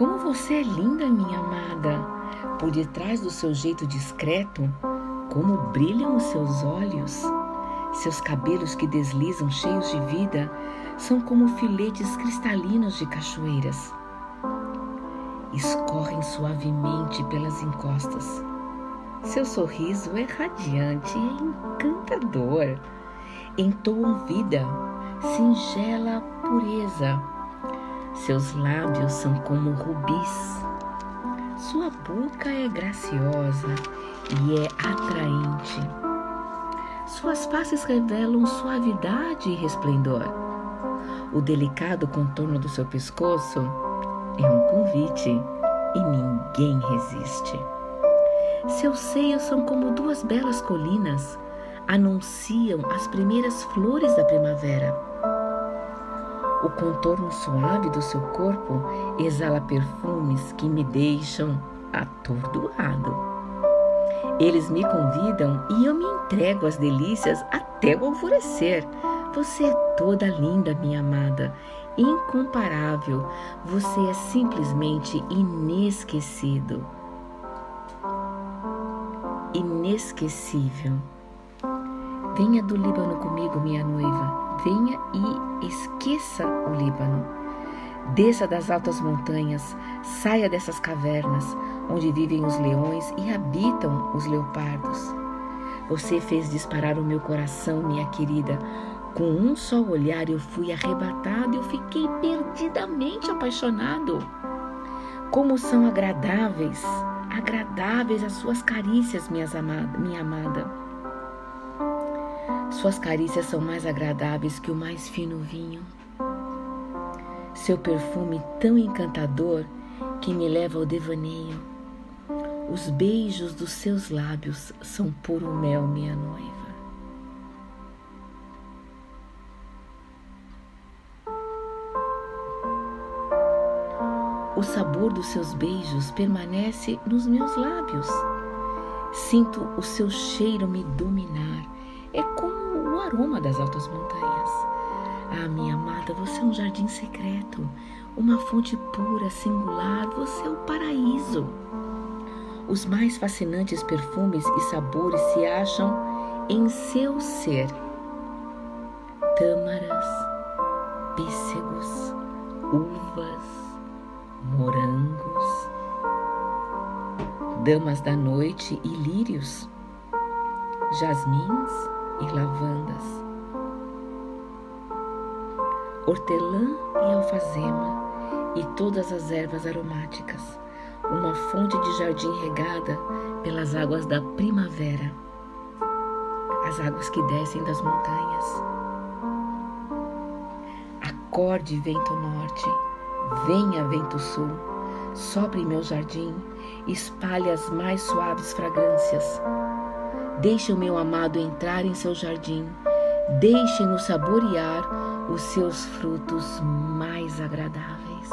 Como você é linda, minha amada! Por detrás do seu jeito discreto, como brilham os seus olhos! Seus cabelos que deslizam cheios de vida são como filetes cristalinos de cachoeiras. Escorrem suavemente pelas encostas. Seu sorriso é radiante e encantador. Entoam vida, singela pureza. Seus lábios são como rubis. Sua boca é graciosa e é atraente. Suas faces revelam suavidade e resplendor. O delicado contorno do seu pescoço é um convite e ninguém resiste. Seus seios são como duas belas colinas, anunciam as primeiras flores da primavera. O contorno suave do seu corpo exala perfumes que me deixam atordoado. Eles me convidam e eu me entrego às delícias até o alvorecer. Você é toda linda, minha amada, incomparável. Você é simplesmente inesquecido. Inesquecível. Venha do Líbano comigo, minha noiva venha e esqueça o Líbano. Desça das altas montanhas, saia dessas cavernas onde vivem os leões e habitam os leopardos. Você fez disparar o meu coração, minha querida. Com um só olhar eu fui arrebatado e eu fiquei perdidamente apaixonado. Como são agradáveis, agradáveis as suas carícias, minhas amada, minha amada. Suas carícias são mais agradáveis que o mais fino vinho. Seu perfume tão encantador que me leva ao devaneio. Os beijos dos seus lábios são puro mel, minha noiva. O sabor dos seus beijos permanece nos meus lábios. Sinto o seu cheiro me dominar. É como aroma das altas montanhas. Ah, minha amada, você é um jardim secreto, uma fonte pura, singular, você é o paraíso. Os mais fascinantes perfumes e sabores se acham em seu ser. Tâmaras, pêssegos, uvas, morangos, damas da noite e lírios, jasmins e lavandas, hortelã e alfazema e todas as ervas aromáticas, uma fonte de jardim regada pelas águas da primavera, as águas que descem das montanhas. Acorde vento norte, venha vento sul, sobre meu jardim, espalhe as mais suaves fragrâncias Deixe o meu amado entrar em seu jardim. Deixe-no saborear os seus frutos mais agradáveis.